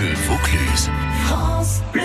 Bleu Vaucluse. France Bleu.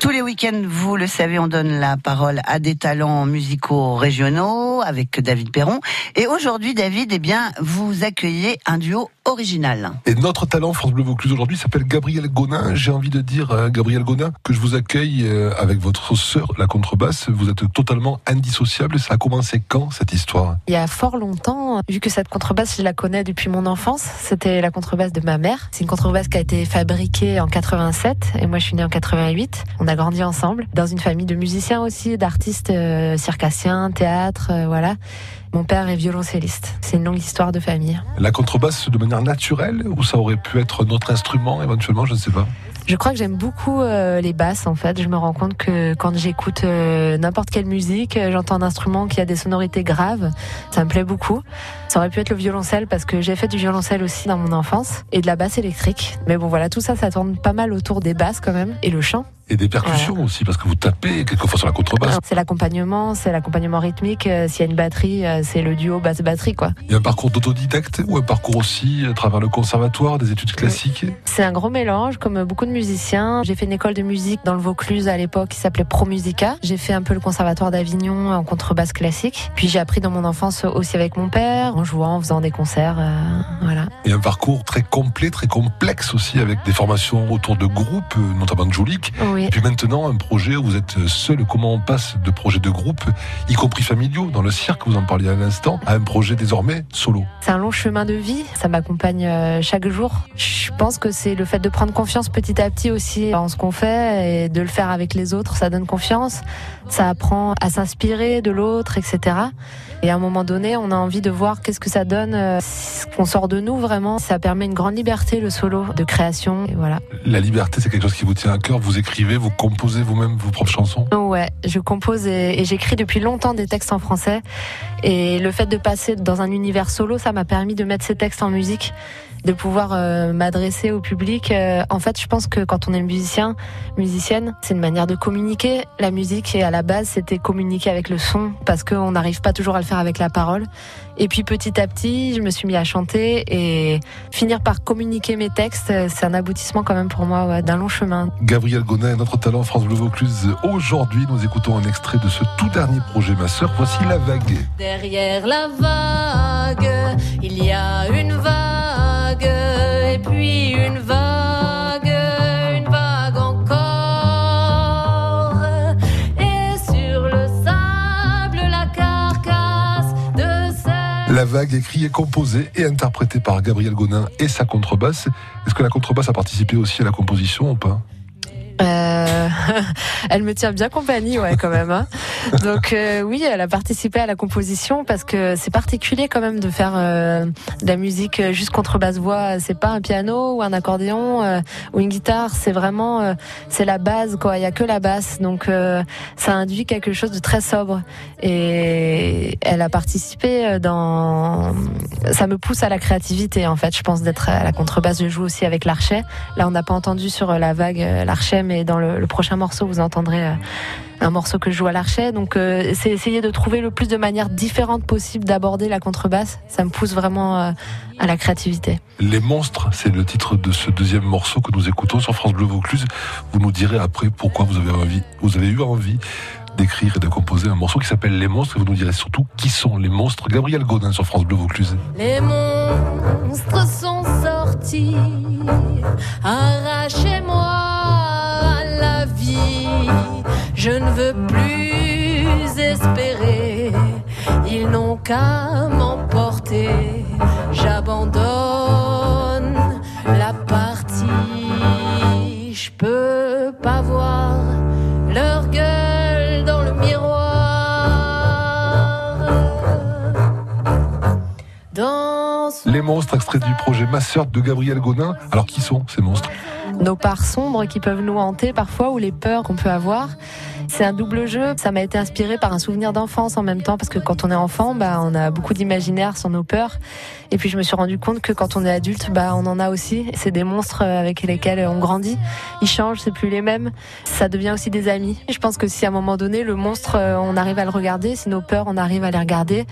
Tous les week-ends, vous le savez, on donne la parole à des talents musicaux régionaux avec David Perron. Et aujourd'hui, David, eh bien, vous accueillez un duo original. Et notre talent France Bleu Vaucluse aujourd'hui s'appelle Gabriel Gonin. J'ai envie de dire, euh, Gabriel Gonin, que je vous accueille euh, avec votre sœur, la contrebasse. Vous êtes totalement indissociable. Ça a commencé quand, cette histoire? Il y a fort longtemps, vu que cette contrebasse, je la connais depuis mon enfance. C'était la contrebasse de ma mère. C'est une contrebasse qui a été fabriquée en 87 et moi je suis née en 88. On a grandi ensemble dans une famille de musiciens aussi, d'artistes euh, circassiens, théâtre, euh, voilà. Mon père est violoncelliste. C'est une longue histoire de famille. La contrebasse de manière naturelle ou ça aurait pu être notre instrument éventuellement, je ne sais pas. Je crois que j'aime beaucoup euh, les basses en fait. Je me rends compte que quand j'écoute euh, n'importe quelle musique, euh, j'entends un instrument qui a des sonorités graves. Ça me plaît beaucoup. Ça aurait pu être le violoncelle parce que j'ai fait du violoncelle aussi dans mon enfance et de la basse électrique. Mais bon voilà, tout ça, ça tourne pas mal autour des basses quand même et le chant. Et des percussions ouais. aussi, parce que vous tapez quelquefois sur la contrebasse. C'est l'accompagnement, c'est l'accompagnement rythmique. S'il y a une batterie, c'est le duo basse-batterie, quoi. Il y a un parcours d'autodidacte ou un parcours aussi à travers le conservatoire, des études classiques C'est un gros mélange, comme beaucoup de musiciens. J'ai fait une école de musique dans le Vaucluse à l'époque qui s'appelait Pro Musica. J'ai fait un peu le conservatoire d'Avignon en contrebasse classique. Puis j'ai appris dans mon enfance aussi avec mon père, en jouant, en faisant des concerts, euh, voilà. Et un parcours très complet, très complexe aussi, avec des formations autour de groupes, notamment de Jolik. Oui. Et puis maintenant, un projet où vous êtes seul. Comment on passe de projets de groupe, y compris familiaux, dans le cirque, vous en parliez à l'instant, à un projet désormais solo? C'est un long chemin de vie. Ça m'accompagne chaque jour. Je pense que c'est le fait de prendre confiance petit à petit aussi en ce qu'on fait et de le faire avec les autres. Ça donne confiance. Ça apprend à s'inspirer de l'autre, etc. Et à un moment donné, on a envie de voir qu'est-ce que ça donne, ce qu'on sort de nous vraiment. Ça permet une grande liberté, le solo, de création. Et voilà. La liberté, c'est quelque chose qui vous tient à cœur. Vous écrivez, vous composez vous-même vos propres chansons Ouais, je compose et, et j'écris depuis longtemps des textes en français. Et le fait de passer dans un univers solo, ça m'a permis de mettre ces textes en musique de pouvoir euh, m'adresser au public. Euh, en fait, je pense que quand on est musicien, musicienne, c'est une manière de communiquer. La musique, et à la base, c'était communiquer avec le son, parce qu'on n'arrive pas toujours à le faire avec la parole. Et puis petit à petit, je me suis mis à chanter et finir par communiquer mes textes, c'est un aboutissement quand même pour moi ouais, d'un long chemin. Gabriel Gonin, notre talent France Bleu Vaucluse. Aujourd'hui, nous écoutons un extrait de ce tout dernier projet, ma sœur. Voici La Vague. Derrière la vague, il y a une vague la vague écrit et composée et interprétée par Gabriel Gonin et sa contrebasse. Est-ce que la contrebasse a participé aussi à la composition ou pas? Euh, elle me tient bien compagnie, ouais, quand même. Hein. Donc euh, oui, elle a participé à la composition parce que c'est particulier quand même de faire euh, de la musique juste contrebasse voix. C'est pas un piano ou un accordéon euh, ou une guitare. C'est vraiment euh, c'est la base quoi. Il y a que la basse, donc euh, ça induit quelque chose de très sobre. Et elle a participé dans. Ça me pousse à la créativité en fait. Je pense d'être à la contrebasse. Je joue aussi avec l'archet. Là, on n'a pas entendu sur la vague l'archet mais dans le, le, prochain morceau, vous entendrez euh, un morceau que je joue à l'archet. Donc, euh, c'est essayer de trouver le plus de manières différentes possibles d'aborder la contrebasse. Ça me pousse vraiment euh, à la créativité. Les monstres, c'est le titre de ce deuxième morceau que nous écoutons sur France Bleu Vaucluse. Vous nous direz après pourquoi vous avez envie, vous avez eu envie d'écrire et de composer un morceau qui s'appelle Les Monstres. Et vous nous direz surtout qui sont les monstres. Gabriel Godin sur France Bleu Vaucluse. Les monstres sont sortis, arrachez-moi. Je ne veux plus espérer. Ils n'ont qu'à m'emporter. J'abandonne la partie. Je peux pas voir leur gueule dans le miroir. Dans Les monstres, extrait du projet Ma sœur de Gabriel Godin. Alors qui sont ces monstres? Nos parts sombres qui peuvent nous hanter parfois ou les peurs qu'on peut avoir. C'est un double jeu. Ça m'a été inspiré par un souvenir d'enfance en même temps parce que quand on est enfant, bah, on a beaucoup d'imaginaire sur nos peurs. Et puis je me suis rendu compte que quand on est adulte, bah, on en a aussi. C'est des monstres avec lesquels on grandit. Ils changent, c'est plus les mêmes. Ça devient aussi des amis. Et je pense que si à un moment donné, le monstre, on arrive à le regarder, si nos peurs, on arrive à les regarder,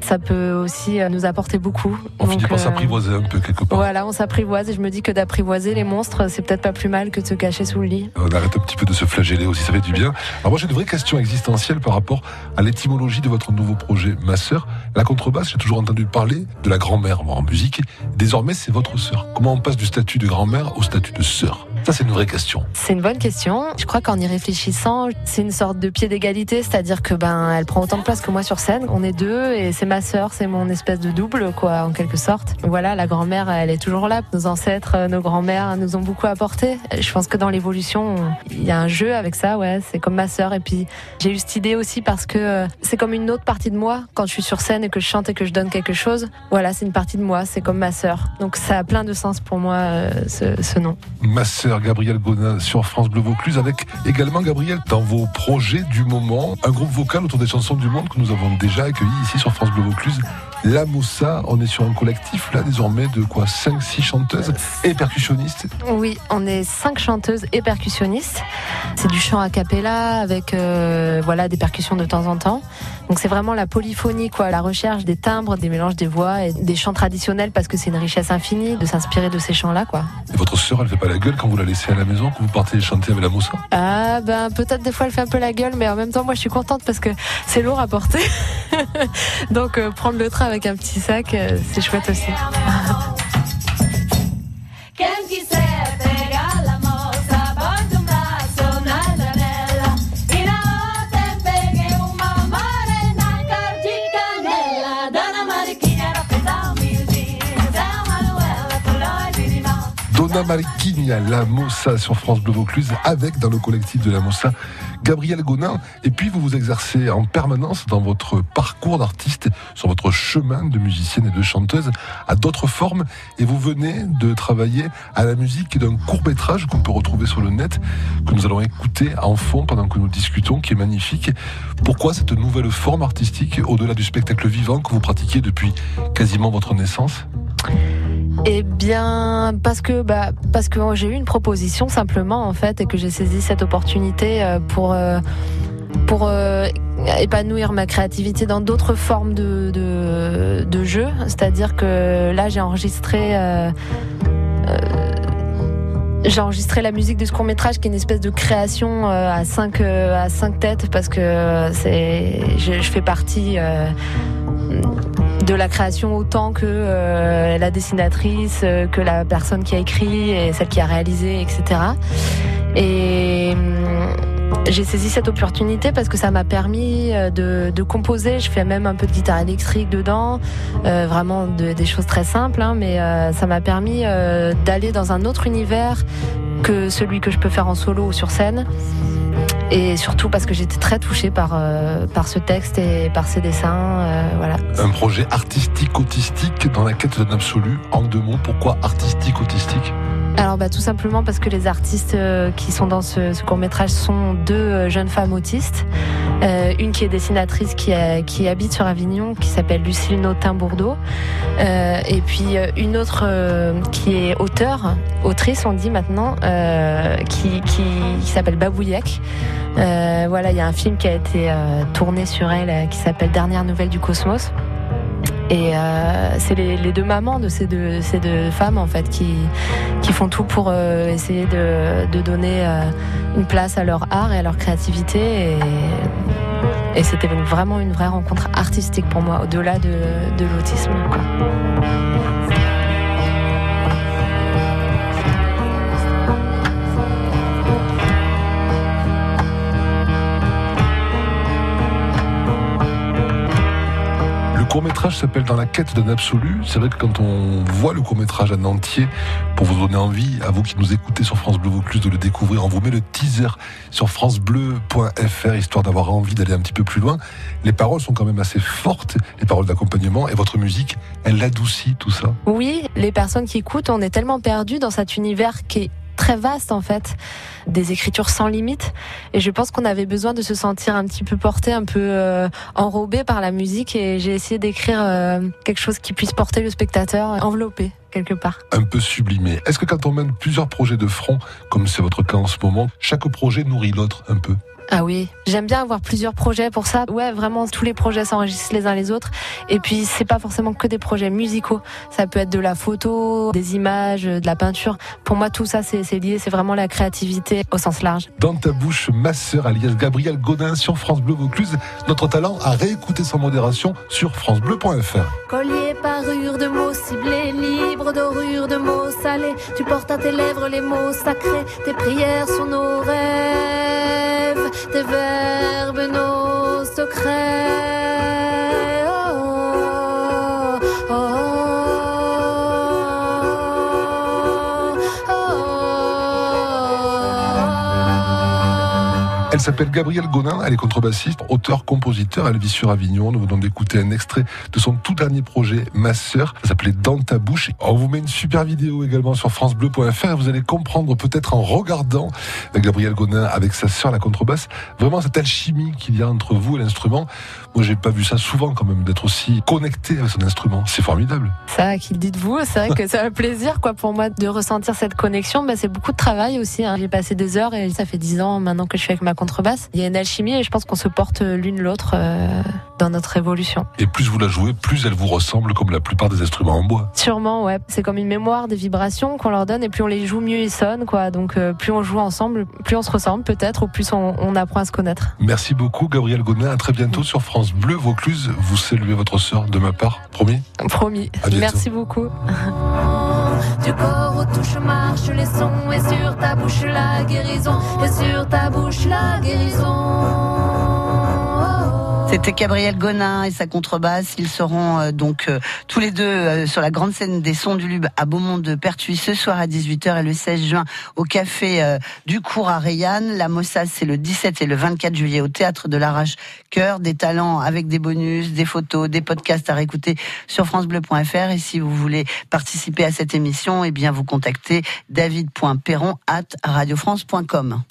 ça peut aussi nous apporter beaucoup. On finit par s'apprivoiser un peu quelque part. Voilà, on s'apprivoise et je me dis que d'apprivoiser les monstres, c'est peut-être pas plus mal que de se cacher sous le lit. On arrête un petit peu de se flageller aussi, ça fait du bien. Alors moi j'ai une vraie question existentielle par rapport à l'étymologie de votre nouveau projet, ma sœur. La contrebasse, j'ai toujours entendu parler de la grand-mère en musique. Désormais, c'est votre sœur. Comment on passe du statut de grand-mère au statut de sœur? Ça, c'est une vraie question. C'est une bonne question. Je crois qu'en y réfléchissant, c'est une sorte de pied d'égalité, c'est-à-dire que ben, elle prend autant de place que moi sur scène. On est deux et c'est ma sœur, c'est mon espèce de double, quoi, en quelque sorte. Voilà, la grand-mère, elle est toujours là. Nos ancêtres, nos grands-mères nous ont beaucoup apporté. Je pense que dans l'évolution, il y a un jeu avec ça, ouais. C'est comme ma sœur. Et puis, j'ai eu cette idée aussi parce que euh, c'est comme une autre partie de moi quand je suis sur scène et que je chante et que je donne quelque chose. Voilà, c'est une partie de moi. C'est comme ma sœur. Donc, ça a plein de sens pour moi, euh, ce, ce nom. Ma sœur. Gabriel Gonin sur France Bleu Vaucluse, avec également Gabriel dans vos projets du moment, un groupe vocal autour des chansons du monde que nous avons déjà accueilli ici sur France Bleu Vaucluse. La Moussa, on est sur un collectif là désormais de quoi? 5-6 chanteuses et percussionnistes? Oui, on est 5 chanteuses et percussionnistes. C'est du chant a cappella avec euh, voilà des percussions de temps en temps. Donc c'est vraiment la polyphonie, quoi, la recherche des timbres, des mélanges des voix et des chants traditionnels parce que c'est une richesse infinie de s'inspirer de ces chants-là, quoi. Et votre sœur, elle fait pas la gueule quand vous la laissez à la maison, quand vous partez chanter avec la Moussa Ah ben peut-être des fois elle fait un peu la gueule, mais en même temps moi je suis contente parce que c'est lourd à porter. Donc euh, prendre le train avec un petit sac, euh, c'est chouette aussi. Donna Mariquinha, la Mossa sur France Bleu Vaucluse, avec dans le collectif de la Mossa Gabriel Gonin. Et puis vous vous exercez en permanence dans votre parcours d'artiste, sur votre chemin de musicienne et de chanteuse, à d'autres formes. Et vous venez de travailler à la musique d'un court métrage qu'on peut retrouver sur le net, que nous allons écouter en fond pendant que nous discutons, qui est magnifique. Pourquoi cette nouvelle forme artistique, au-delà du spectacle vivant que vous pratiquez depuis quasiment votre naissance? Eh bien, parce que bah, parce que j'ai eu une proposition simplement en fait et que j'ai saisi cette opportunité euh, pour euh, pour euh, épanouir ma créativité dans d'autres formes de, de, jeu. C'est-à-dire que là, j'ai enregistré. j'ai enregistré la musique de ce court métrage qui est une espèce de création à cinq à cinq têtes parce que c'est je, fais partie de la création autant que euh, la dessinatrice, euh, que la personne qui a écrit et celle qui a réalisé, etc. Et hum, j'ai saisi cette opportunité parce que ça m'a permis euh, de, composer. Je fais même un peu de guitare électrique dedans, euh, vraiment de, des choses très simples, hein, mais ça m'a permis d'aller dans un autre univers que celui que je peux faire en solo ou sur scène. Et surtout parce que j'étais très touchée par, euh, par ce texte et par ces dessins. Euh, voilà. Un projet artistique autistique dans la quête d'un absolu. En deux mots, pourquoi artistique autistique alors bah, tout simplement parce que les artistes euh, qui sont dans ce, ce, court métrage sont deux jeunes femmes autistes. Euh, une qui est dessinatrice qui, a, qui habite sur Avignon, qui s'appelle Lucille Nautin-Bourdeau. Euh, et puis euh, une autre qui est auteur, autrice on dit maintenant, qui, qui, s'appelle Babouillec. voilà, il y a un film qui a été tourné sur elle qui s'appelle Dernière nouvelle du cosmos. Et euh, c'est les, les, deux mamans de ces deux, ces deux femmes en fait qui, qui font tout pour euh, essayer de, de donner euh, une place à leur art et à leur créativité. Et, et c'était vraiment une vraie rencontre artistique pour moi, au-delà de, de l'autisme. Court-métrage s'appelle Dans la quête d'un absolu. C'est vrai que quand on voit le court-métrage en entier, pour vous donner envie, à vous qui nous écoutez sur France Bleu Vaucluse, de le découvrir, on vous met le teaser sur francebleu.fr, histoire d'avoir envie d'aller un petit peu plus loin. Les paroles sont quand même assez fortes, les paroles d'accompagnement, et votre musique, elle adoucit tout ça. Oui, les personnes qui écoutent, on est tellement perdus dans cet univers qui est très vaste en fait, des écritures sans limite. Et je pense qu'on avait besoin de se sentir un petit peu porté, un peu euh, enrobé par la musique. Et j'ai essayé d'écrire euh, quelque chose qui puisse porter le spectateur enveloppé quelque part. Un peu sublimé. Est-ce que quand on mène plusieurs projets de front, comme c'est votre cas en ce moment, chaque projet nourrit l'autre un peu? Ah oui, j'aime bien avoir plusieurs projets pour ça. Ouais, vraiment, tous les projets s'enregistrent les uns les autres. Et puis, c'est pas forcément que des projets musicaux. Ça peut être de la photo, des images, de la peinture. Pour moi, tout ça, c'est lié. C'est vraiment la créativité au sens large. Dans ta bouche, ma sœur, alias Gabriel Godin sur France Bleu Vaucluse. Notre talent a réécouté sans modération sur FranceBleu.fr. Collier parure de mots ciblés, libre dorure de mots salés. Tu portes à tes lèvres les mots sacrés. Tes prières sont nos rêves tes verbes, nos secrets. Elle s'appelle Gabrielle Gonin, elle est contrebassiste, auteur, compositeur, elle vit sur Avignon. Nous venons d'écouter un extrait de son tout dernier projet, Ma sœur, ça s'appelait Dans ta bouche. On vous met une super vidéo également sur francebleu.fr et vous allez comprendre peut-être en regardant Gabrielle Gonin avec sa sœur, la contrebasse, vraiment cette alchimie qu'il y a entre vous et l'instrument. Moi, j'ai pas vu ça souvent quand même, d'être aussi connecté avec son instrument. C'est formidable. Ça, qu'il dit de vous, c'est vrai que c'est un plaisir quoi pour moi de ressentir cette connexion. Bah, c'est beaucoup de travail aussi. Hein. J'ai passé des heures et ça fait dix ans maintenant que je suis avec ma contrebasse. Il y a une alchimie et je pense qu'on se porte l'une l'autre euh, dans notre évolution. Et plus vous la jouez, plus elle vous ressemble comme la plupart des instruments en bois. Sûrement, ouais. C'est comme une mémoire des vibrations qu'on leur donne et plus on les joue, mieux ils sonnent quoi. Donc euh, plus on joue ensemble, plus on se ressemble peut-être ou plus on, on apprend à se connaître. Merci beaucoup Gabriel Godin. À très bientôt sur France Bleu Vaucluse. Vous saluez votre sœur de ma part, promis Promis. Merci beaucoup. Du corps aux touches marche les sons et sur ta bouche la guérison et sur ta bouche la. C'était Gabriel Gonin et sa contrebasse. Ils seront euh, donc euh, tous les deux euh, sur la grande scène des Sons du Lube à Beaumont de Pertuis ce soir à 18h et le 16 juin au café du Cours à Rayanne. La Mossade, c'est le 17 et le 24 juillet au théâtre de l'Arrache Cœur. Des talents avec des bonus, des photos, des podcasts à réécouter sur francebleu.fr. Et si vous voulez participer à cette émission, eh bien vous contactez david.perron at radiofrance.com.